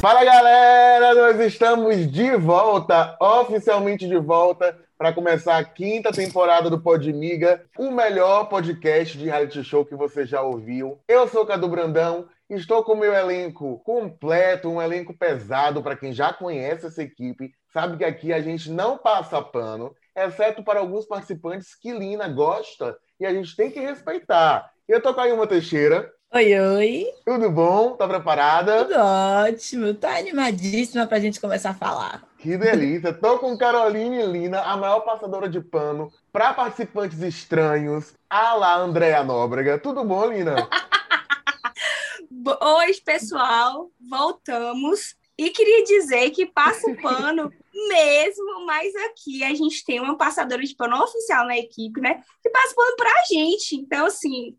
Fala galera, nós estamos de volta, oficialmente de volta, para começar a quinta temporada do Podmiga, o melhor podcast de reality show que você já ouviu. Eu sou o Cadu Brandão, estou com o meu elenco completo, um elenco pesado para quem já conhece essa equipe, sabe que aqui a gente não passa pano, exceto para alguns participantes que Lina gosta e a gente tem que respeitar. Eu tô com a Ilma Teixeira. Oi, oi. Tudo bom? Tá preparada? Tudo ótimo. Tá animadíssima pra gente começar a falar. Que delícia. Tô com Caroline Lina, a maior passadora de pano para participantes estranhos, a lá Andréa Nóbrega. Tudo bom, Lina? Oi, pessoal. Voltamos. E queria dizer que passa o pano mesmo, mas aqui a gente tem uma passadora de pano oficial na equipe, né? Que passa o pano pra gente. Então, assim,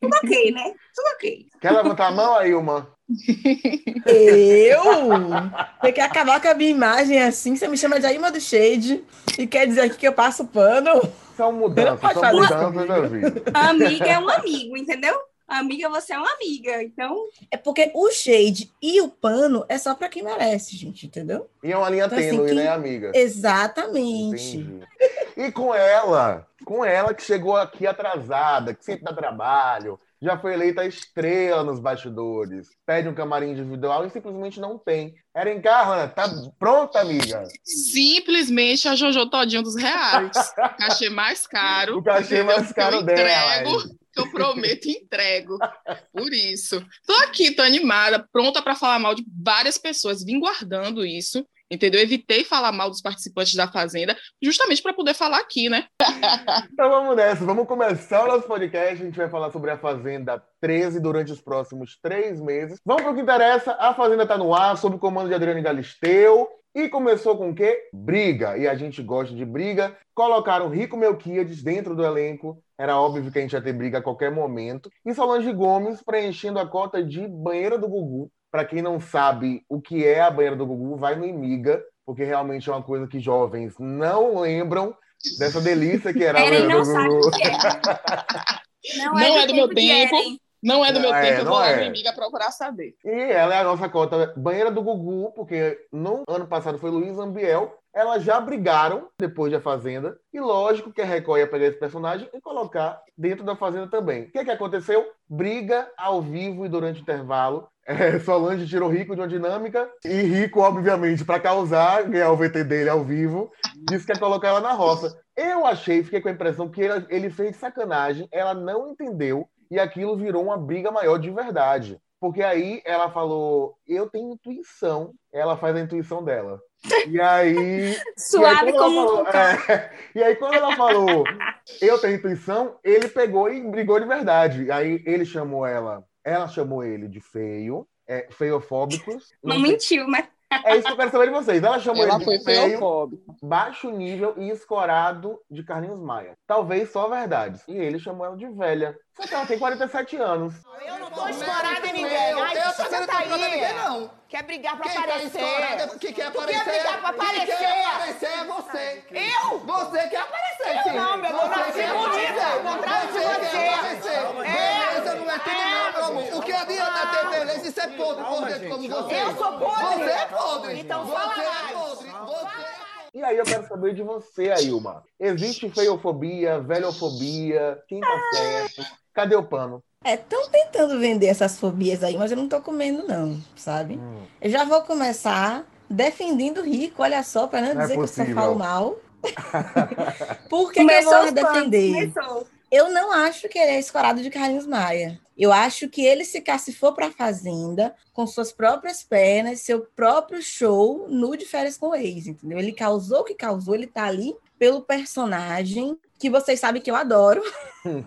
tudo ok, né? Tudo ok. Quer levantar a mão aí, uma? Eu? Você quer acabar com a minha imagem assim? Você me chama de Aima do Shade e quer dizer aqui que eu passo pano? São mudanças, são mudanças da vida. Amiga é um amigo, entendeu? Amiga, você é uma amiga, então. É porque o shade e o pano é só para quem merece, gente, entendeu? E é uma linha então, assim, tênue, assim, né, amiga? Exatamente. Entendi. E com ela, com ela que chegou aqui atrasada, que sempre dá trabalho, já foi eleita estrela nos bastidores, pede um camarim individual e simplesmente não tem. Eren Carla, tá pronta, amiga? Simplesmente a Jojo Todinho dos reais. cachê mais caro. O cachê mais caro dela. Entrego, eu prometo entrego. Por isso. Tô aqui, tô animada, pronta para falar mal de várias pessoas. Vim guardando isso entendeu? Evitei falar mal dos participantes da Fazenda, justamente para poder falar aqui, né? então vamos nessa, vamos começar o nosso podcast. A gente vai falar sobre a Fazenda 13 durante os próximos três meses. Vamos para o que interessa. A Fazenda está no ar, sob o comando de Adriane Galisteu. E começou com o quê? Briga. E a gente gosta de briga. Colocaram Rico Melquiades dentro do elenco. Era óbvio que a gente ia ter briga a qualquer momento. E Solange Gomes preenchendo a cota de banheira do Gugu para quem não sabe o que é a banheira do Gugu, vai no Imiga, porque realmente é uma coisa que jovens não lembram dessa delícia que era a banheira do Gugu. É. Não, não, é, do, meu tempo. Não é do meu é, tempo, eu vou lá no Imiga procurar saber. E ela é a nossa cota banheira do Gugu, porque no ano passado foi Luiz Ambiel. Elas já brigaram depois da Fazenda. E lógico que a Record ia pegar esse personagem e colocar dentro da Fazenda também. O que, é que aconteceu? Briga ao vivo e durante o intervalo é, Solange tirou Rico de uma dinâmica e Rico, obviamente, para causar, ganhar o VT dele ao vivo, disse que ia colocar ela na roça. Eu achei, fiquei com a impressão que ele, ele fez sacanagem, ela não entendeu e aquilo virou uma briga maior de verdade. Porque aí ela falou: Eu tenho intuição, ela faz a intuição dela. E aí. Suave e aí, como falou, é, E aí, quando ela falou, eu tenho intuição, ele pegou e brigou de verdade. Aí ele chamou ela ela chamou ele de feio, é, feiofóbicos. Não, não mentiu, mas. É isso que eu quero saber de vocês. Ela chamou ela ele de feio, baixo nível e escorado de Carlinhos Maia. Talvez só verdades. E ele chamou ela de velha. Só que ela tem 47 anos. Eu não tô escorada em ninguém. Ai, eu tô sendo tá ninguém, não. Quer brigar pra Quem aparecer? Tá Quem quer aparecer? Quer brigar pra aparecer? Quem quer aparecer é você. Eu? Você quer aparecer, eu sim. Não, meu amor, nasci bonita. Contrário de você. É. Beleza não é tudo não, meu amor. O que adianta ter beleza e ser podre por dentro como você? Eu sou podre. Você é podre. Então fala Você é podre. Você é E aí eu quero saber de você, Ailma. Existe feiofobia, velhofobia? Quem tá certo? Cadê o pano? É, estão tentando vender essas fobias aí, mas eu não tô comendo, não, sabe? Hum. Eu já vou começar defendendo o rico, olha só, para não, não, dizer é que eu só falo mal. Por que, eu vou defender? Começou. Eu não acho que ele é escorado de Carlinhos Maia. Eu acho que ele se for para a Fazenda com suas próprias pernas, seu próprio show no de férias com o ex, entendeu? Ele causou o que causou, ele tá ali pelo personagem que vocês sabem que eu adoro.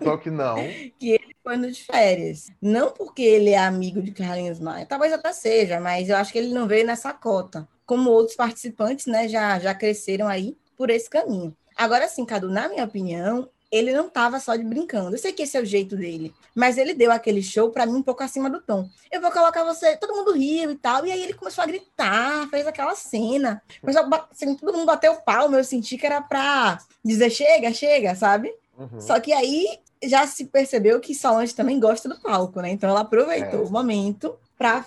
Só que não. que ele foi no de férias. Não porque ele é amigo de Carlinhos Maia, talvez até seja, mas eu acho que ele não veio nessa cota. Como outros participantes, né, já, já cresceram aí por esse caminho. Agora sim, Cadu, na minha opinião, ele não estava só de brincando. Eu sei que esse é o jeito dele, mas ele deu aquele show para mim um pouco acima do tom. Eu vou colocar você, todo mundo riu e tal, e aí ele começou a gritar, fez aquela cena. Mas assim, todo mundo bateu palma, eu senti que era para dizer chega, chega, sabe? Uhum. Só que aí já se percebeu que Solange também gosta do palco, né? Então ela aproveitou é. o momento para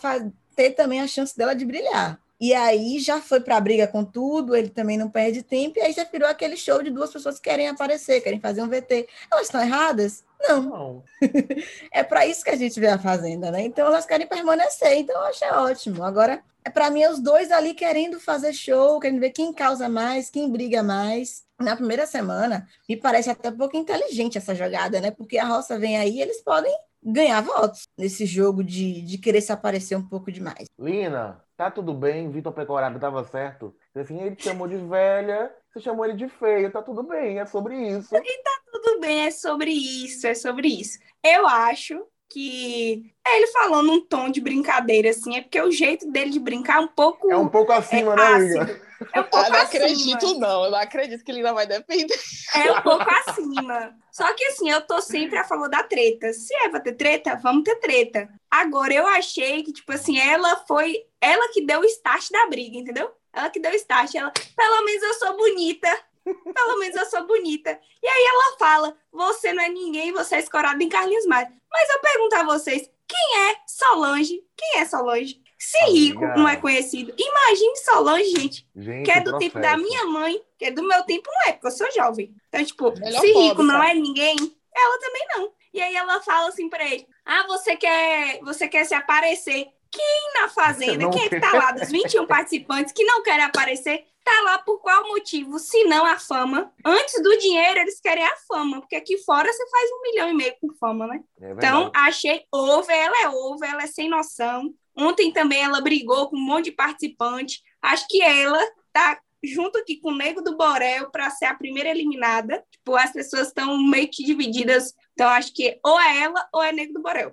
ter também a chance dela de brilhar. E aí já foi para a briga com tudo, ele também não perde tempo, e aí já virou aquele show de duas pessoas que querem aparecer, querem fazer um VT. Elas estão erradas? Não. não. é para isso que a gente vê a Fazenda, né? Então elas querem permanecer, então eu achei ótimo. Agora, é para mim, os dois ali querendo fazer show, querendo ver quem causa mais, quem briga mais. Na primeira semana, me parece até um pouco inteligente essa jogada, né? Porque a roça vem aí, eles podem ganhar votos nesse jogo de, de querer se aparecer um pouco demais. Lina, tá tudo bem, Vitor Pecorado tava certo. Assim, ele te chamou de velha, você chamou ele de feio, tá tudo bem, é sobre isso. E tá tudo bem, é sobre isso, é sobre isso. Eu acho que é ele falou num tom de brincadeira, assim, é porque o jeito dele de brincar é um pouco. É um pouco acima, é, né, Lina? É um pouco eu não acima. acredito, não. Eu não acredito que ele ainda vai depender. É um pouco acima. Só que assim, eu tô sempre a favor da treta. Se é pra ter treta, vamos ter treta. Agora, eu achei que, tipo assim, ela foi. Ela que deu o start da briga, entendeu? Ela que deu o start. Ela, pelo menos eu sou bonita. Pelo menos eu sou bonita. E aí ela fala: você não é ninguém, você é escorada em Carlinhos Maia. Mas eu pergunto a vocês: quem é Solange? Quem é Solange? Se Rico não é conhecido, imagine Solange, gente, gente que é do tempo da minha mãe, que é do meu tempo, não é, porque eu sou jovem. Então, tipo, Melhor se Rico não é ninguém, ela também não. E aí ela fala assim pra ele: Ah, você quer, você quer se aparecer. Quem na fazenda, quem é que tá lá dos 21 participantes que não querem aparecer, tá lá por qual motivo, se não a fama? Antes do dinheiro, eles querem a fama, porque aqui fora você faz um milhão e meio com fama, né? É então, achei over, ela é over, ela é sem noção. Ontem também ela brigou com um monte de participante. Acho que ela tá junto aqui com o Nego do Borel para ser a primeira eliminada. Tipo, as pessoas estão meio que divididas. Então, acho que ou é ela ou é Nego do Borel.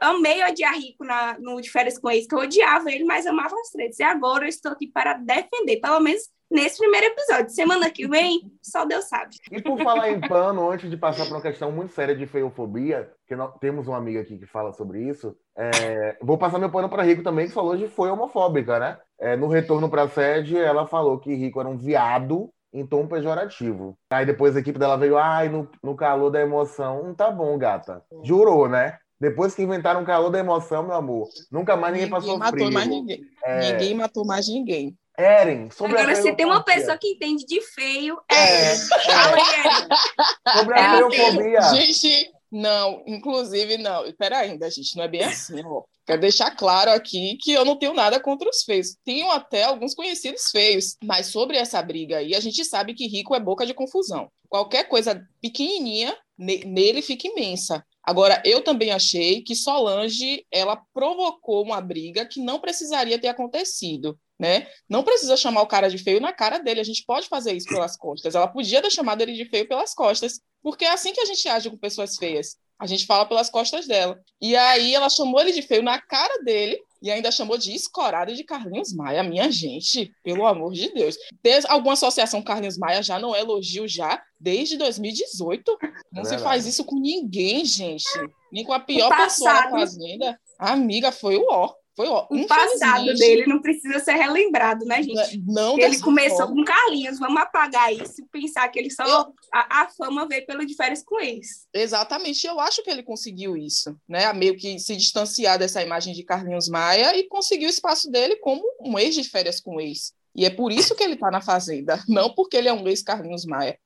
amei odiar Rico na, no de férias com eles, que eu odiava ele, mas amava as três. E agora eu estou aqui para defender, pelo menos nesse primeiro episódio. Semana que vem, só Deus sabe. E por falar em pano, antes de passar para uma questão muito séria de feofobia, que nós, temos uma amiga aqui que fala sobre isso, é, vou passar meu pano para Rico também, que falou de foi homofóbica, né? É, no retorno para a sede, ela falou que Rico era um viado em tom pejorativo. Aí depois a equipe dela veio, ai, no, no calor da emoção. Hum, tá bom, gata. Jurou, né? Depois que inventaram o calor da emoção, meu amor, nunca mais ninguém, ninguém passou matou frio. Mais ninguém. É... ninguém matou mais ninguém. Eren, sobre Agora, se tem uma pessoa que entende de feio, é, é. Fala aí, Sobre a feofobia. Gente, não, inclusive, não. Espera ainda, gente, não é bem assim, ó. Quero deixar claro aqui que eu não tenho nada contra os feios. Tenho até alguns conhecidos feios, mas sobre essa briga aí, a gente sabe que rico é boca de confusão. Qualquer coisa pequenininha nele fica imensa. Agora, eu também achei que Solange ela provocou uma briga que não precisaria ter acontecido né? Não precisa chamar o cara de feio na cara dele, a gente pode fazer isso pelas costas. Ela podia ter chamado ele de feio pelas costas, porque é assim que a gente age com pessoas feias. A gente fala pelas costas dela. E aí ela chamou ele de feio na cara dele e ainda chamou de escorado de Carlinhos Maia. Minha gente, pelo amor de Deus. Desde alguma associação Carlinhos Maia já não é elogio já desde 2018. Não é se faz isso com ninguém, gente. Nem com a pior pessoa da fazenda. A amiga foi o ó. Foi, ó, o passado dele não precisa ser relembrado, né, gente? Não ele começou forma. com Carlinhos, vamos apagar isso e pensar que ele só. Eu... A, a, fama veio pelo de férias com ex. Exatamente, eu acho que ele conseguiu isso, né? Meio que se distanciar dessa imagem de Carlinhos Maia e conseguiu o espaço dele como um ex de férias com ex. E é por isso que ele está na Fazenda, não porque ele é um ex-Carlinhos Maia.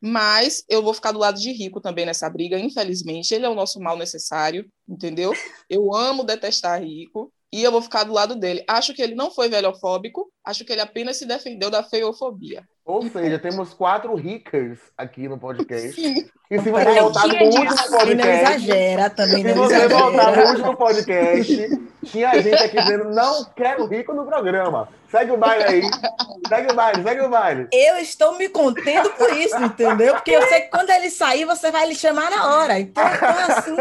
Mas eu vou ficar do lado de Rico também nessa briga, infelizmente. Ele é o nosso mal necessário, entendeu? Eu amo detestar Rico, e eu vou ficar do lado dele. Acho que ele não foi velhofóbico, acho que ele apenas se defendeu da feofobia. Ou seja, temos quatro rickers aqui no podcast. Sim. E se você voltar no último podcast. Não exagera também. Se você exagera. voltar no último podcast, tinha gente aqui dizendo: não quero rico no programa. Segue o baile aí. Segue o baile, segue o baile. Eu estou me contendo por isso, entendeu? Porque eu sei que quando ele sair, você vai lhe chamar na hora. Então, então assim,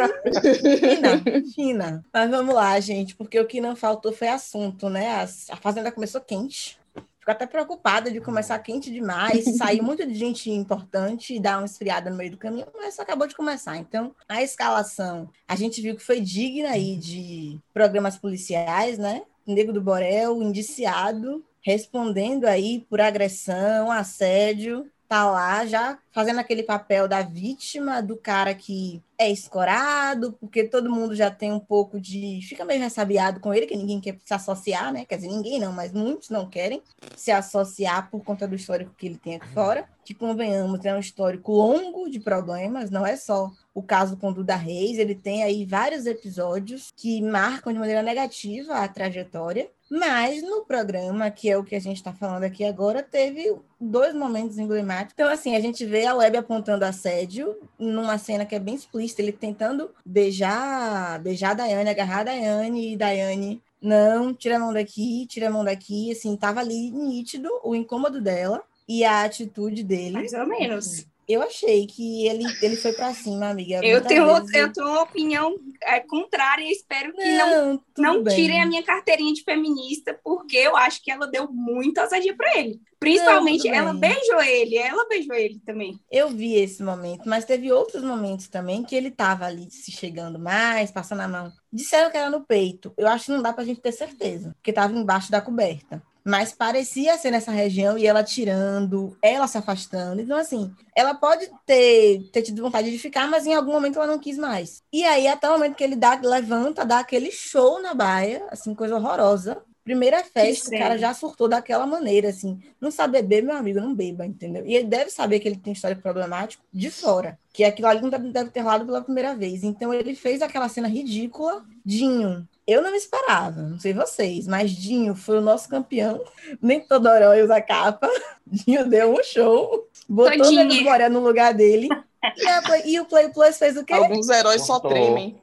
fina, fina. Mas vamos lá, gente, porque o que não faltou foi assunto, né? A, Fazenda começou quente. Fico até preocupada de começar quente demais, sair muito de gente importante e dar uma esfriada no meio do caminho, mas acabou de começar. Então, a escalação, a gente viu que foi digna aí de programas policiais, né? Nego do Borel, indiciado, respondendo aí por agressão, assédio, tá lá já fazendo aquele papel da vítima, do cara que é escorado, porque todo mundo já tem um pouco de. fica meio ressabiado com ele, que ninguém quer se associar, né? Quer dizer, ninguém não, mas muitos não querem se associar por conta do histórico que ele tem aqui fora. Que convenhamos, é um histórico longo de problemas, não é só o caso com Duda Reis, ele tem aí vários episódios que marcam de maneira negativa a trajetória. Mas no programa, que é o que a gente está falando aqui agora, teve dois momentos emblemáticos. Então, assim, a gente vê a Web apontando assédio numa cena que é bem explícita, ele tentando beijar, beijar a Daiane, agarrar a Daiane, e Daiane, não, tira a mão daqui, tira a mão daqui. Assim, tava ali nítido o incômodo dela e a atitude dele. Mais ou menos. Eu achei que ele, ele foi para cima, amiga. Eu tenho, vezes... eu tenho uma opinião é, contrária e espero que não, não, não tirem a minha carteirinha de feminista, porque eu acho que ela deu muita ousadia para ele. Principalmente, não, ela beijou ele, ela beijou ele também. Eu vi esse momento, mas teve outros momentos também que ele tava ali se chegando mais, passando a mão. Disseram que era no peito. Eu acho que não dá pra gente ter certeza, porque tava embaixo da coberta mas parecia ser nessa região e ela tirando, ela se afastando. Então, assim, ela pode ter, ter tido vontade de ficar, mas em algum momento ela não quis mais. E aí, até o momento que ele dá, levanta, dá aquele show na baia, assim, coisa horrorosa. Primeira festa, o cara já surtou daquela maneira, assim. Não sabe beber, meu amigo, não beba, entendeu? E ele deve saber que ele tem história problemática de fora. Que aquilo ali não deve ter rolado pela primeira vez. Então ele fez aquela cena ridícula. Dinho, eu não me esperava, não sei vocês, mas Dinho foi o nosso campeão. Nem todo herói usa capa. Dinho deu um show, botou o Nego Boré no lugar dele. E, a, e, o Play Plus fez o quê? Alguns heróis Cortou. só tremem.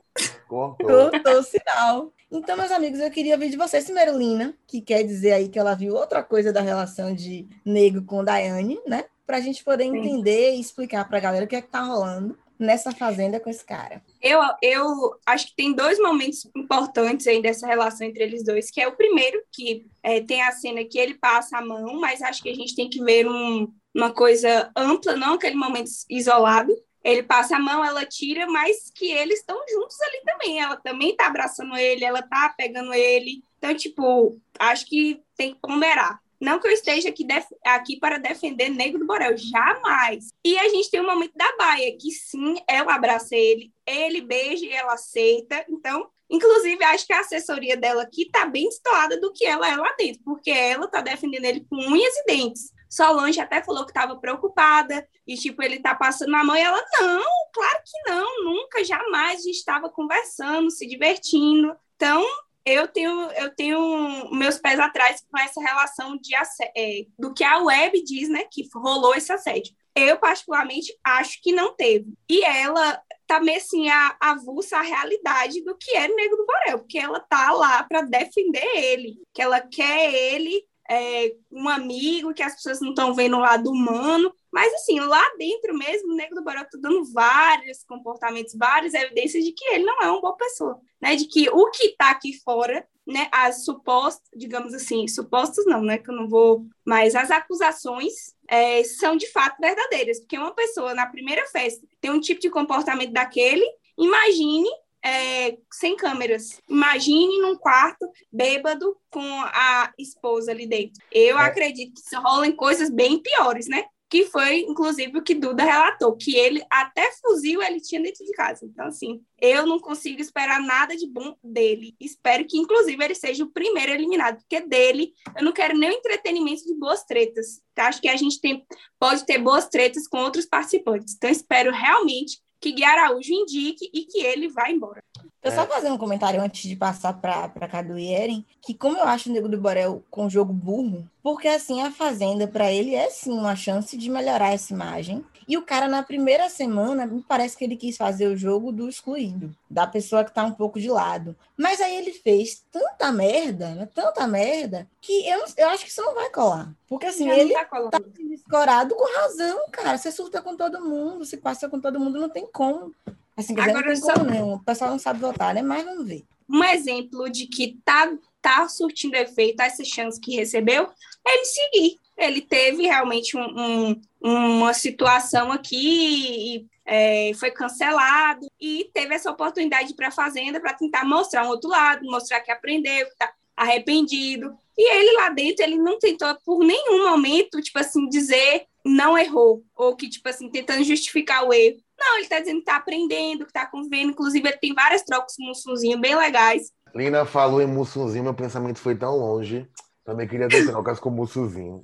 Cortou. Cortou o sinal. Então, meus amigos, eu queria ouvir de vocês primeiro, Lina, que quer dizer aí que ela viu outra coisa da relação de Nego com Daiane, né? Para a gente poder entender e explicar para a galera o que é que tá rolando nessa fazenda com esse cara? Eu, eu acho que tem dois momentos importantes aí dessa relação entre eles dois, que é o primeiro, que é, tem a cena que ele passa a mão, mas acho que a gente tem que ver um, uma coisa ampla, não aquele momento isolado. Ele passa a mão, ela tira, mas que eles estão juntos ali também. Ela também tá abraçando ele, ela tá pegando ele. Então, tipo, acho que tem que ponderar. Não que eu esteja aqui, aqui para defender Negro do Borel, jamais. E a gente tem o momento da Baia, que sim, ela abraça ele, ele beija e ela aceita. Então, inclusive, acho que a assessoria dela aqui está bem destoada do que ela é lá dentro, porque ela está defendendo ele com unhas e dentes. Solange até falou que estava preocupada e, tipo, ele tá passando a mão e ela, não, claro que não, nunca, jamais. A gente estava conversando, se divertindo. Então, eu tenho, eu tenho meus pés atrás com essa relação de é, do que a web diz, né, que rolou esse assédio. Eu, particularmente, acho que não teve. E ela tá meio assim, avulsa a realidade do que é Negro do Borel, porque ela tá lá para defender ele, que ela quer ele é, um amigo, que as pessoas não estão vendo o lado humano, mas, assim, lá dentro mesmo, o Negro do Borel está dando vários comportamentos, várias evidências de que ele não é uma boa pessoa, né? De que o que está aqui fora, né? As supostas, digamos assim, supostas não, né? Que eu não vou... Mas as acusações é, são, de fato, verdadeiras. Porque uma pessoa, na primeira festa, tem um tipo de comportamento daquele, imagine é, sem câmeras. Imagine num quarto bêbado com a esposa ali dentro. Eu é. acredito que rolam coisas bem piores, né? que foi, inclusive, o que Duda relatou, que ele até fuzil ele tinha dentro de casa. Então, assim, eu não consigo esperar nada de bom dele. Espero que, inclusive, ele seja o primeiro eliminado, porque dele eu não quero nem entretenimento de boas tretas. Então, acho que a gente tem, pode ter boas tretas com outros participantes. Então, espero realmente que Gui Araújo indique e que ele vá embora. Eu só fazer um comentário antes de passar para Cadu e Eren, que como eu acho o Nego do Borel com jogo burro, porque assim a Fazenda para ele é sim uma chance de melhorar essa imagem. E o cara na primeira semana, me parece que ele quis fazer o jogo do excluído, da pessoa que tá um pouco de lado. Mas aí ele fez tanta merda, né, tanta merda, que eu, eu acho que isso não vai colar. Porque assim, Já ele tá, tá escorado com razão, cara. Você surta com todo mundo, se passa com todo mundo, não tem como. Assim, Agora, não tem como, não. O pessoal não sabe votar, né? Mas vamos ver. Um exemplo de que tá, tá surtindo efeito essa chance que recebeu é ele seguir. Ele teve realmente um, um, uma situação aqui e é, foi cancelado e teve essa oportunidade para a Fazenda para tentar mostrar um outro lado, mostrar que aprendeu, que está arrependido. E ele lá dentro, ele não tentou por nenhum momento, tipo assim, dizer não errou, ou que, tipo assim, tentando justificar o erro. Não, ele tá dizendo que tá aprendendo, que tá convivendo. Inclusive, ele tem várias trocas com o Mussunzinho bem legais. Lina falou em Mussunzinho, meu pensamento foi tão longe. Também queria ter trocas com o Mussuzinho.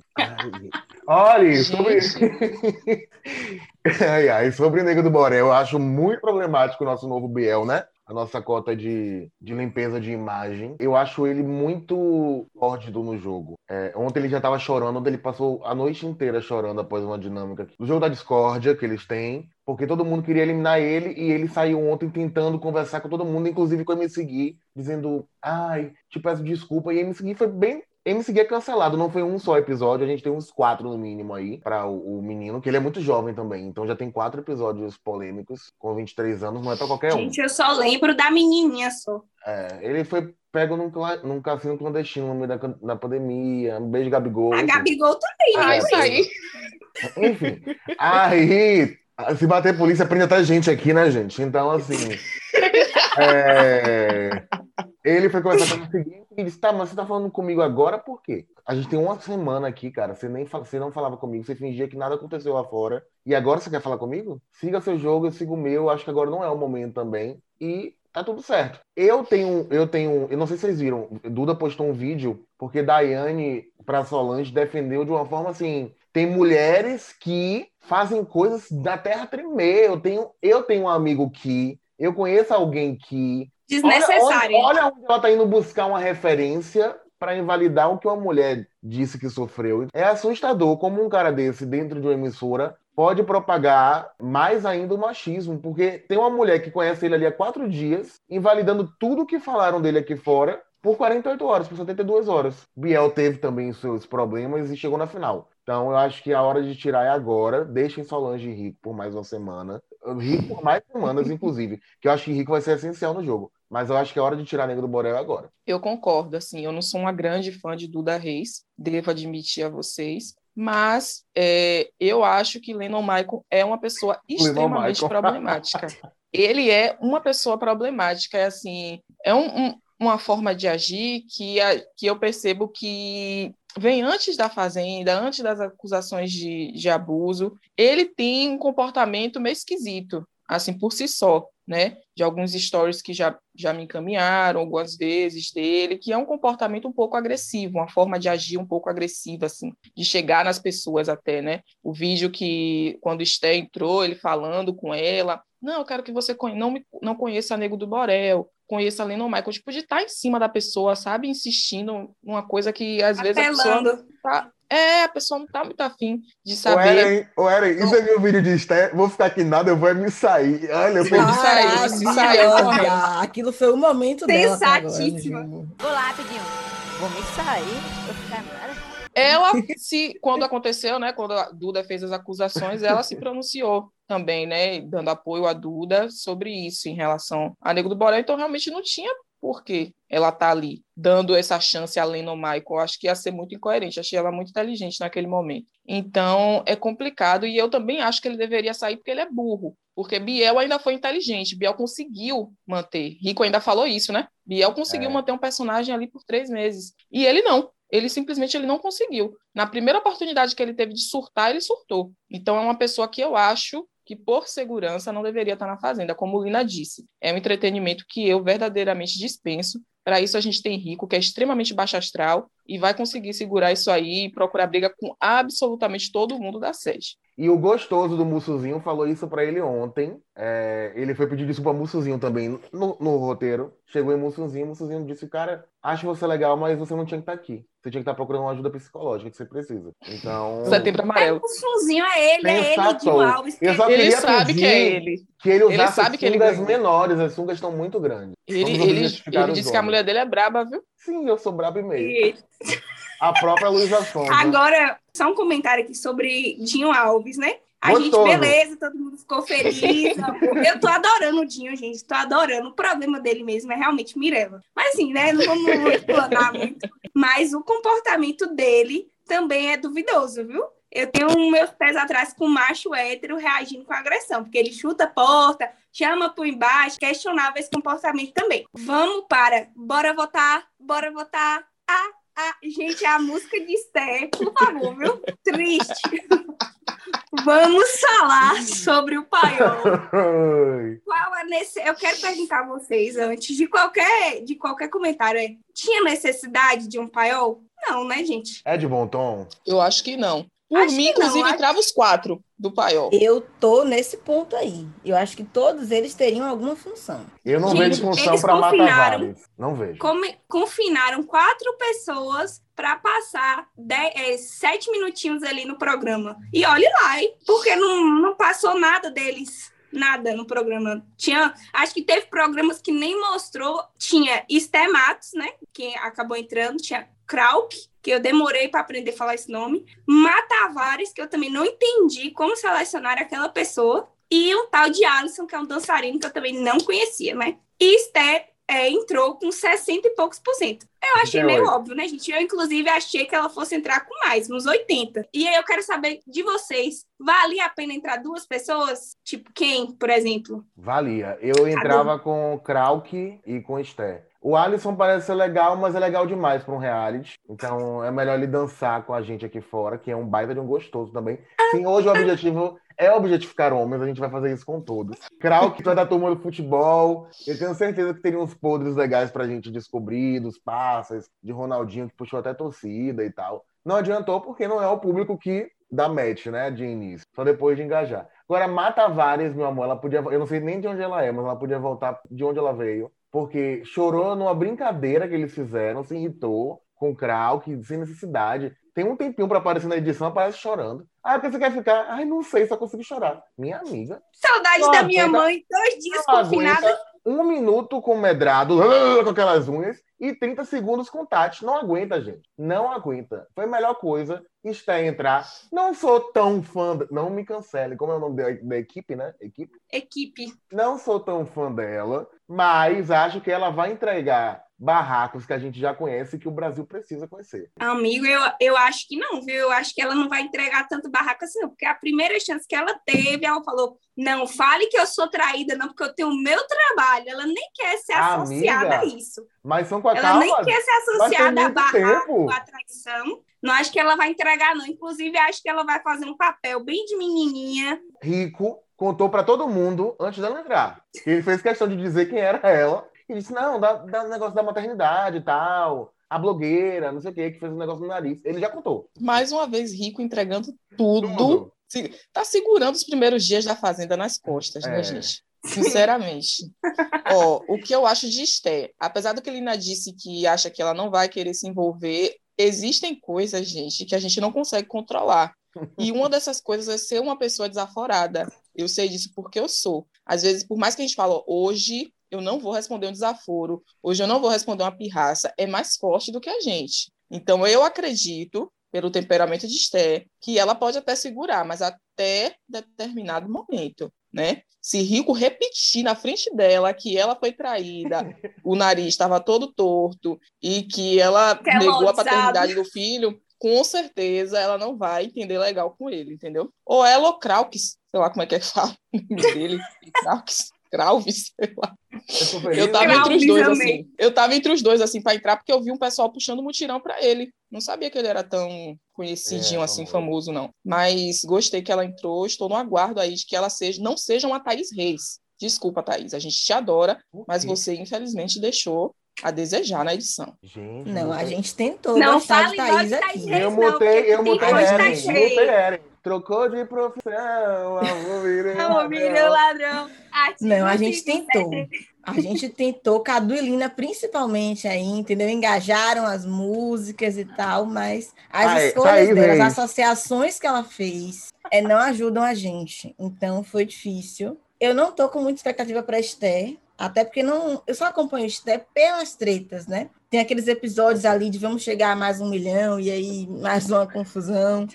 Olha, sobre... ai, ai, sobre o Nego do Borel, eu acho muito problemático o nosso novo Biel, né? a nossa cota de, de limpeza de imagem. Eu acho ele muito sórdido no jogo. É, ontem ele já estava chorando, ele passou a noite inteira chorando após uma dinâmica. No jogo da discórdia que eles têm, porque todo mundo queria eliminar ele e ele saiu ontem tentando conversar com todo mundo, inclusive com a MC Gui, dizendo: Ai, te peço desculpa. E a MC Gui foi bem MC é cancelado, não foi um só episódio, a gente tem uns quatro no mínimo aí para o, o, menino, que ele é muito jovem também, então já tem quatro episódios polêmicos com 23 anos, não é para qualquer gente, um. Gente, eu só lembro da menininha só. É, ele foi pego num, num cassino clandestino no meio da, da pandemia. Um beijo, Gabigol. A Gabigol também, né? Ah, isso aí. Enfim, aí se bater polícia, prende até gente aqui, né, gente? Então, assim. é... Ele foi conversar com o seguinte e disse: Tá, mas você tá falando comigo agora por quê? A gente tem uma semana aqui, cara. Você, nem você não falava comigo, você fingia que nada aconteceu lá fora. E agora você quer falar comigo? Siga seu jogo, eu sigo o meu. Acho que agora não é o momento também. E tá tudo certo. Eu tenho, eu tenho, eu não sei se vocês viram, Duda postou um vídeo porque Daiane pra Solange defendeu de uma forma assim. Tem mulheres que fazem coisas da terra tremer. Eu tenho, eu tenho um amigo que, eu conheço alguém que Desnecessário. Olha, olha onde ela está indo buscar uma referência para invalidar o que uma mulher disse que sofreu. É assustador como um cara desse, dentro de uma emissora, pode propagar mais ainda o machismo, porque tem uma mulher que conhece ele ali há quatro dias, invalidando tudo que falaram dele aqui fora por 48 horas, por 72 horas. Biel teve também seus problemas e chegou na final. Então eu acho que a hora de tirar é agora. Deixem Solange Rico por mais uma semana. Rico por mais semanas, inclusive. Que eu acho que Rico vai ser essencial no jogo. Mas eu acho que é hora de tirar Negro do Borel agora. Eu concordo, assim, eu não sou uma grande fã de Duda Reis, devo admitir a vocês, mas é, eu acho que Lennon Michael é uma pessoa extremamente problemática. Ele é uma pessoa problemática, é assim, é um, um, uma forma de agir que, a, que eu percebo que vem antes da fazenda, antes das acusações de, de abuso. Ele tem um comportamento meio esquisito, assim, por si só né, de alguns stories que já, já me encaminharam algumas vezes dele, que é um comportamento um pouco agressivo, uma forma de agir um pouco agressiva, assim, de chegar nas pessoas até, né? O vídeo que, quando Esté entrou, ele falando com ela, não, eu quero que você não, me, não conheça a Nego do Borel, conheça a Lennon Michael, tipo, de estar tá em cima da pessoa, sabe? Insistindo numa coisa que, às Apelando. vezes, a pessoa tá, é, a pessoa não tá muito afim de saber. Ô, Eren, isso é meu vídeo de estreia. Vou ficar aqui nada, eu vou me sair. Olha, eu vou me sair. Se saiu, Aquilo foi o momento dela. Sensatíssima. Vou lá, rapidinho. Vou me sair, vou ficar nada. Ela, se, quando aconteceu, né, quando a Duda fez as acusações, ela se pronunciou também, né, dando apoio à Duda sobre isso em relação a Nego do Borel. Então, realmente não tinha porque ela tá ali dando essa chance a Lennon Michael. Acho que ia ser muito incoerente. Achei ela muito inteligente naquele momento. Então é complicado e eu também acho que ele deveria sair porque ele é burro. Porque Biel ainda foi inteligente. Biel conseguiu manter. Rico ainda falou isso, né? Biel conseguiu é. manter um personagem ali por três meses. E ele não. Ele simplesmente ele não conseguiu. Na primeira oportunidade que ele teve de surtar, ele surtou. Então é uma pessoa que eu acho que, por segurança, não deveria estar na Fazenda, como Lina disse. É um entretenimento que eu verdadeiramente dispenso. Para isso, a gente tem Rico, que é extremamente baixo astral, e vai conseguir segurar isso aí e procurar briga com absolutamente todo mundo da sede. E o gostoso do Mussuzinho falou isso para ele ontem. É, ele foi pedir desculpa ao Mussuzinho também no, no roteiro. Chegou em Mussuzinho, Mussuzinho disse: Cara, acho você legal, mas você não tinha que estar tá aqui. Você tinha que estar tá procurando uma ajuda psicológica que você precisa. Então. Setembro amarelo. É, Mussuzinho é ele, é ele, de Alves. Eu só ele sabe que é ele. Que ele usasse ele sabe que sungas ele... menores, as sungas estão muito grandes. Ele, ele, ele disse que a mulher dele é braba, viu? Sim, eu sou brabo e meio. A própria Luísa Sonza. Agora, só um comentário aqui sobre Dinho Alves, né? A Gostoso. gente, beleza, todo mundo ficou feliz. eu tô adorando o Dinho, gente, tô adorando. O problema dele mesmo é realmente Mirella. Mas assim, né, não vamos explanar muito. Mas o comportamento dele também é duvidoso, viu? Eu tenho meus pés atrás com o macho hétero reagindo com agressão, porque ele chuta a porta, chama por embaixo, questionava esse comportamento também. Vamos para, bora votar, bora votar. Ah, ah, gente, a música de Sté, por favor, viu? Triste. Vamos falar sobre o paiol. Qual a nesse... Eu quero perguntar a vocês, antes de qualquer, de qualquer comentário, é, tinha necessidade de um paiol? Não, né, gente? É de bom tom? Eu acho que não. Por acho mim, inclusive, acho... os quatro do paiol. Eu tô nesse ponto aí. Eu acho que todos eles teriam alguma função. Eu não Gente, vejo função para matar vários. Não vejo. confinaram quatro pessoas para passar dez, é, sete minutinhos ali no programa. E olhe lá, hein? porque não, não passou nada deles nada no programa. Tinha, acho que teve programas que nem mostrou. Tinha Esté Matos, né? Que acabou entrando, tinha Krauk, que eu demorei para aprender a falar esse nome, Matavares, que eu também não entendi como selecionar aquela pessoa, e um tal de Alisson, que é um dançarino que eu também não conhecia, né? E Esté é, entrou com 60 e poucos por cento. Eu achei meio óbvio, né, gente? Eu, inclusive, achei que ela fosse entrar com mais, uns 80. E aí eu quero saber de vocês, valia a pena entrar duas pessoas? Tipo, quem, por exemplo? Valia. Eu entrava com Krauk e com Esté. O Alisson parece ser legal, mas é legal demais para um reality. Então é melhor ele dançar com a gente aqui fora, que é um baita de um gostoso também. Sim, hoje o objetivo é objetificar homens, a gente vai fazer isso com todos. Krauk, tu é da turma do futebol. Eu tenho certeza que teria uns podres legais pra gente descobrir, dos passes, de Ronaldinho que puxou até torcida e tal. Não adiantou porque não é o público que dá match, né, de início. Só depois de engajar. Agora, Mata Vares, meu amor, ela podia. Eu não sei nem de onde ela é, mas ela podia voltar de onde ela veio porque chorou numa brincadeira que eles fizeram, se irritou com o Krauk, sem necessidade. Tem um tempinho para aparecer na edição, aparece chorando. Ah, porque você quer ficar? Ai, não sei, só consigo chorar. Minha amiga. Saudade da minha mãe, dois dias confinada. Um minuto com medrado, com aquelas unhas, e 30 segundos com Tati. Não aguenta, gente. Não aguenta. Foi a melhor coisa está entrar. Não sou tão fã. Não me cancele. Como é o nome da, da equipe, né? Equipe? Equipe. Não sou tão fã dela, mas acho que ela vai entregar barracos que a gente já conhece e que o Brasil precisa conhecer. Amigo, eu, eu acho que não, viu? Eu acho que ela não vai entregar tanto barraco assim, não, porque a primeira chance que ela teve, ela falou: não fale que eu sou traída, não, porque eu tenho o meu trabalho. Ela nem quer ser associada Amiga, a isso. Mas são com a Ela calma, nem quer ser associada a barraco, a traição. Não acho que ela vai entregar, não. Inclusive, acho que ela vai fazer um papel bem de menininha. Rico contou para todo mundo antes dela entrar. Ele fez questão de dizer quem era ela e disse: não, dá, dá um negócio da maternidade e tal. A blogueira, não sei o que, que fez um negócio no nariz. Ele já contou. Mais uma vez, Rico entregando tudo. tudo. Tá segurando os primeiros dias da Fazenda nas costas, né, é. né, gente? Sinceramente. Ó, o que eu acho de Esté, apesar do que a Lina disse que acha que ela não vai querer se envolver, existem coisas, gente, que a gente não consegue controlar. E uma dessas coisas é ser uma pessoa desaforada. Eu sei disso porque eu sou. Às vezes, por mais que a gente fale, hoje eu não vou responder um desaforo, hoje eu não vou responder uma pirraça, é mais forte do que a gente. Então, eu acredito, pelo temperamento de Esther, que ela pode até segurar, mas até determinado momento, né? Se Rico repetir na frente dela que ela foi traída, o nariz estava todo torto e que ela que é negou a paternidade do filho, com certeza ela não vai entender legal com ele, entendeu? Ou ela ou Kraukes, sei lá como é que é que fala o nome dele, Kraukes. Cralves, sei lá. Eu tava entre os dois, assim. Eu tava entre os dois, assim, para entrar, porque eu vi um pessoal puxando mutirão para ele. Não sabia que ele era tão conhecidinho, é, assim, famoso, não. Mas gostei que ela entrou, estou no aguardo aí de que ela seja, não seja uma Thaís Reis. Desculpa, Thaís, a gente te adora, mas você, infelizmente, deixou a desejar na edição. Gente, não, a gente tentou não gostar de Thaís aqui. Eu mutei, eu mutei Eren, mutei Eren. Trocou de profissão, amor virou ladrão. Não, a gente tentou. A gente tentou, Cadu e Lina principalmente aí, entendeu? Engajaram as músicas e tal, mas as Ai, escolhas dela, as associações que ela fez, é, não ajudam a gente. Então foi difícil. Eu não tô com muita expectativa para Esther, até porque não, eu só acompanho Esther pelas tretas, né? Tem aqueles episódios ali de vamos chegar a mais um milhão e aí mais uma confusão.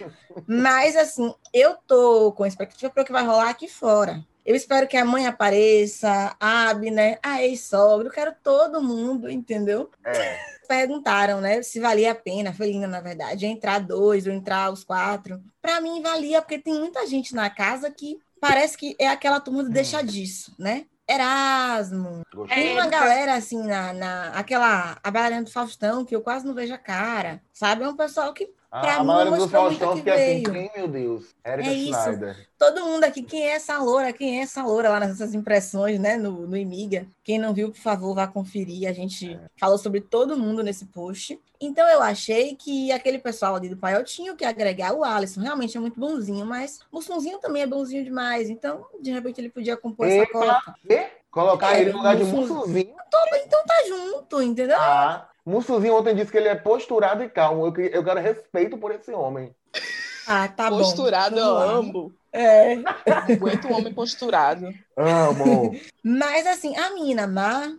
Mas, assim, eu tô com expectativa para o que vai rolar aqui fora. Eu espero que a mãe apareça, a Abner, a ex-sogra, eu quero todo mundo, entendeu? É. Perguntaram, né, se valia a pena, foi linda, na verdade, entrar dois ou entrar os quatro. Para mim, valia, porque tem muita gente na casa que parece que é aquela turma do hum. deixa disso, né? Erasmo. Tem uma galera assim na, na aquela a bailarina do Faustão que eu quase não vejo a cara, sabe? É um pessoal que A, a maioria do Faustão fica assim, quem, meu Deus? Erika é Schneider. Isso. Todo mundo aqui, quem é essa loura? Quem é essa loura? Lá nessas impressões, né, no, no Imiga. Quem não viu, por favor, vá conferir. A gente é. falou sobre todo mundo nesse post. Então eu achei que aquele pessoal ali do Paiol tinha que agregar o Alisson. Realmente é muito bonzinho, mas o Sonzinho também é bonzinho demais. Então, de repente, ele podia compor Epa, essa cota. Colocar é, ele no lugar de Mussuzinho. Então tá junto, entendeu? Ah, Mussuzinho ontem disse que ele é posturado e calmo. Eu, eu quero respeito por esse homem. Ah, tá posturado, bom. Posturado, eu amo. É. Aguento um homem posturado. Amo. Mas assim, a menina má,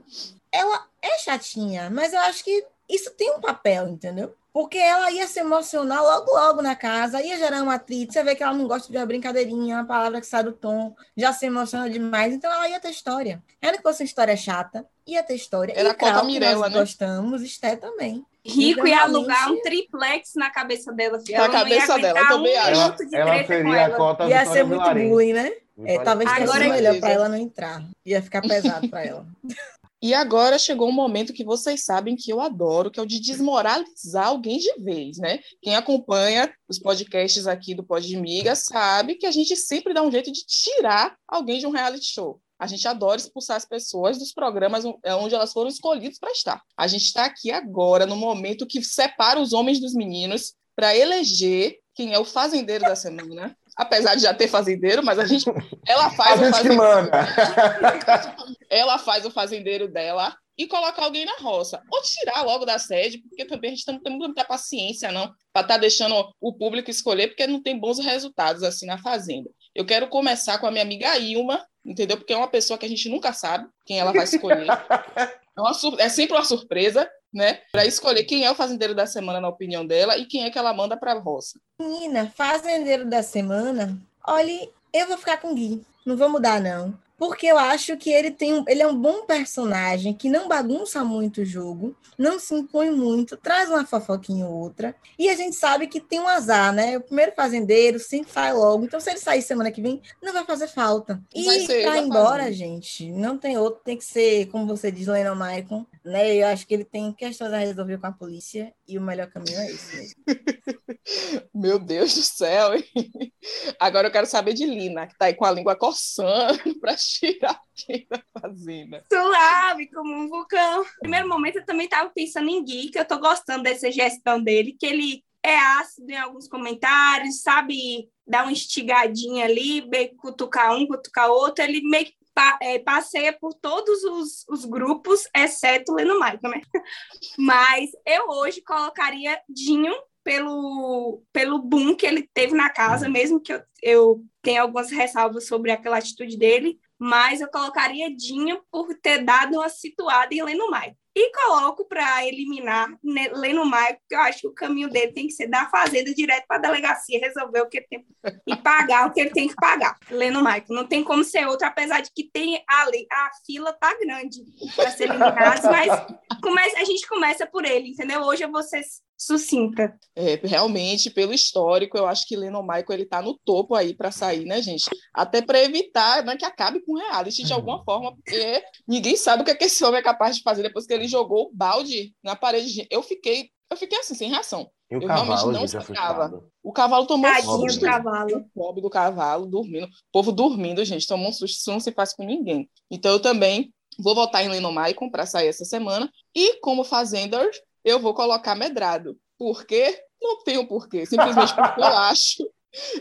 ela é chatinha, mas eu acho que isso tem um papel, entendeu? Porque ela ia se emocionar logo, logo na casa, ia gerar uma atrito. Você vê que ela não gosta de uma brincadeirinha, uma palavra que sai do tom, já se emociona demais. Então ela ia ter história. Era que fosse uma história chata, ia ter história. Era e a conta Mirella, né? gostamos, Esté também. Rico ia alugar um triplex na cabeça dela. Filho. Na cabeça dela, eu também acho. Ela, ela seria a cota Ia ser muito bullying, né? É, talvez fosse melhor para ela não entrar. Ia ficar pesado para ela. E agora chegou um momento que vocês sabem que eu adoro, que é o de desmoralizar alguém de vez, né? Quem acompanha os podcasts aqui do Pod de Miga sabe que a gente sempre dá um jeito de tirar alguém de um reality show. A gente adora expulsar as pessoas dos programas é onde elas foram escolhidas para estar. A gente está aqui agora, no momento que separa os homens dos meninos, para eleger quem é o fazendeiro da semana apesar de já ter fazendeiro, mas a gente, ela faz a o fazendeiro. ela faz o fazendeiro dela e coloca alguém na roça. Ou tirar logo da sede, porque também a gente não tem muita paciência, não, para estar tá deixando o público escolher, porque não tem bons resultados assim na fazenda. Eu quero começar com a minha amiga Ilma, entendeu? Porque é uma pessoa que a gente nunca sabe quem ela vai escolher. É, uma, é sempre uma surpresa né? Para escolher quem é o fazendeiro da semana, na opinião dela, e quem é que ela manda para a roça. Menina, fazendeiro da semana, olhe, eu vou ficar com Gui. Não vou mudar, não porque eu acho que ele tem ele é um bom personagem que não bagunça muito o jogo, não se impõe muito, traz uma fofoquinha ou outra, e a gente sabe que tem um azar, né? O primeiro fazendeiro sempre faz logo, então se ele sair semana que vem, não vai fazer falta. E ir embora, fazer. gente, não tem outro, tem que ser, como você diz, Lennon Maicon, né? Eu acho que ele tem questões a resolver com a polícia, e o melhor caminho é esse mesmo. Meu Deus do céu? Agora eu quero saber de Lina, que tá aí com a língua coçando para tirar quem da fazenda. Suave, como um vulcão. No primeiro momento eu também tava pensando em Gui, que eu tô gostando dessa gestão dele, que ele é ácido em alguns comentários, sabe dar uma estigadinha ali, cutucar um, cutucar outro, ele meio que é, passeia por todos os, os grupos, exceto o Leno Michael, né? Mas eu hoje colocaria Dinho pelo, pelo boom que ele teve na casa, mesmo que eu, eu tenha algumas ressalvas sobre aquela atitude dele, mas eu colocaria Dinho por ter dado uma situada em Leno Maicon. E coloco para eliminar Leno Maicon, porque eu acho que o caminho dele tem que ser da fazenda direto para a delegacia, resolver o que ele tem e pagar o que ele tem que pagar. Leno Maicon. Não tem como ser outro, apesar de que tem ali, a fila tá grande para ser eliminados, mas a gente começa por ele, entendeu? Hoje eu vou ser sucinta. É, realmente, pelo histórico, eu acho que Lennon Michael ele tá no topo aí para sair, né, gente? Até para evitar né, que acabe com reality de alguma forma, porque ninguém sabe o que, é que esse homem é capaz de fazer depois que ele jogou o balde na parede. Eu fiquei, eu fiquei assim, sem reação. eu cavalo, realmente não esperava. O cavalo tomou Tadinho susto. Do cavalo. O pobre do cavalo dormindo. O povo dormindo, gente, tomou um susto, isso não se faz com ninguém. Então eu também vou votar em Lennon Maicon para sair essa semana. E como Fazender, eu vou colocar medrado. Por quê? Não tem um porquê. Simplesmente porque eu acho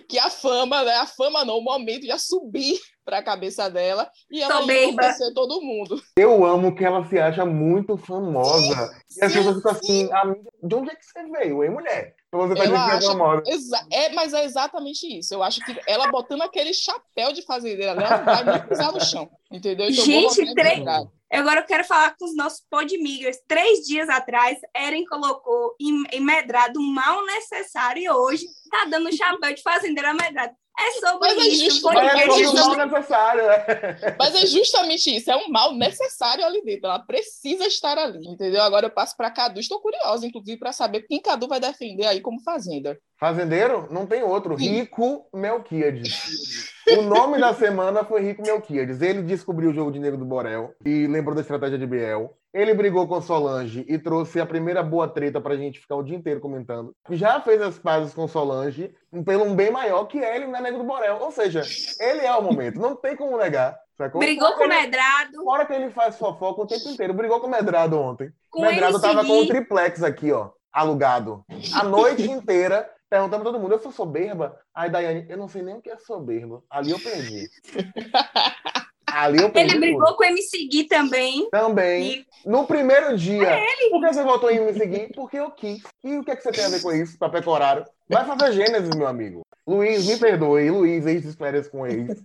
que a fama, né? A fama não, o momento já subir para a cabeça dela e ela enlouquecer todo mundo. Eu amo que ela se acha muito famosa. Sim, e as pessoas ficam assim, amiga, de onde é que você veio, hein, mulher? Você tá ela acha, famosa. É, mas é exatamente isso. Eu acho que ela botando aquele chapéu de fazendeira dela não vai nem pisar no chão. Entendeu? Então, Gente, três. Agora eu quero falar com os nossos podmigers. Três dias atrás, Eren colocou em, medrado um mal necessário e hoje tá dando chapéu de fazendeira medrado. É sobre mas é isso. É justo, mas, é um mal necessário, né? mas é justamente isso. É um mal necessário ali dentro. Ela precisa estar ali, entendeu? Agora eu passo para Cadu. Estou curiosa, inclusive, para saber quem Cadu vai defender aí como fazenda. Fazendeiro? Não tem outro. Rico Melquiades. O nome da semana foi Rico Melquiades. Ele descobriu o jogo de negro do Borel e lembrou da estratégia de Biel. Ele brigou com Solange e trouxe a primeira boa treta pra gente ficar o dia inteiro comentando. Já fez as pazes com Solange pelo um bem maior que ele na Negro do Borel. Ou seja, ele é o momento, não tem como negar. Sacou? Brigou com o Medrado. Fora que ele faz fofoca o tempo inteiro. Brigou com o Medrado ontem. Com Medrado tava com um triplex aqui, ó, alugado. A noite inteira perguntando pra todo mundo, eu sou soberba? Aí, Daiane, eu não sei nem o que é soberba. Ali eu perdi. Ali eu perdi Ele brigou tudo. com o MC Gui também. Também. E... No primeiro dia. É ele. Por que você voltou em MC Gui? Porque eu quis. E o que, é que você tem a ver com isso, papel horário? Vai fazer Gênesis, meu amigo. Luiz, me perdoe. Luiz, ex-férias com ex.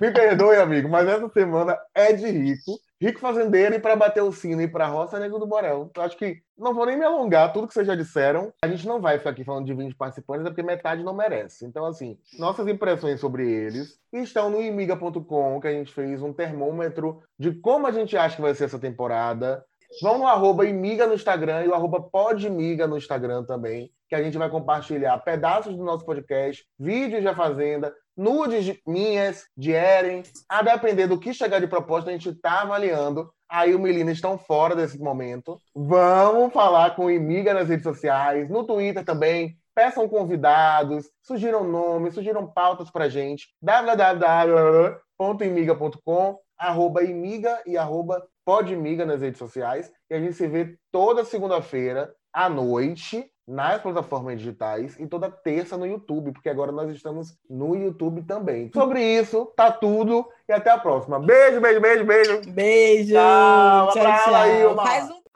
Me perdoe, amigo, mas essa semana é de rico. Rico fazendeiro e para bater o sino e para roça, nego do Borel. Eu acho que não vou nem me alongar, tudo que vocês já disseram. A gente não vai ficar aqui falando de 20 participantes, é porque metade não merece. Então, assim, nossas impressões sobre eles estão no imiga.com, que a gente fez um termômetro de como a gente acha que vai ser essa temporada. Vão no arroba imiga no Instagram e o arroba podmiga no Instagram também, que a gente vai compartilhar pedaços do nosso podcast, vídeos da Fazenda, nudes minhas, de Eren, a depender do que chegar de proposta, a gente está avaliando. Aí o Melina estão fora desse momento. Vamos falar com o Imiga nas redes sociais, no Twitter também. Peçam convidados, sugiram nomes, sugiram pautas pra gente. www.imiga.com, arroba imiga e arroba podmiga nas redes sociais. E a gente se vê toda segunda-feira à noite nas plataformas digitais e toda terça no YouTube, porque agora nós estamos no YouTube também. Sobre isso, tá tudo e até a próxima. Beijo, beijo, beijo, beijo. Beijo. Tchau, tchau, tchau. Aí, Faz um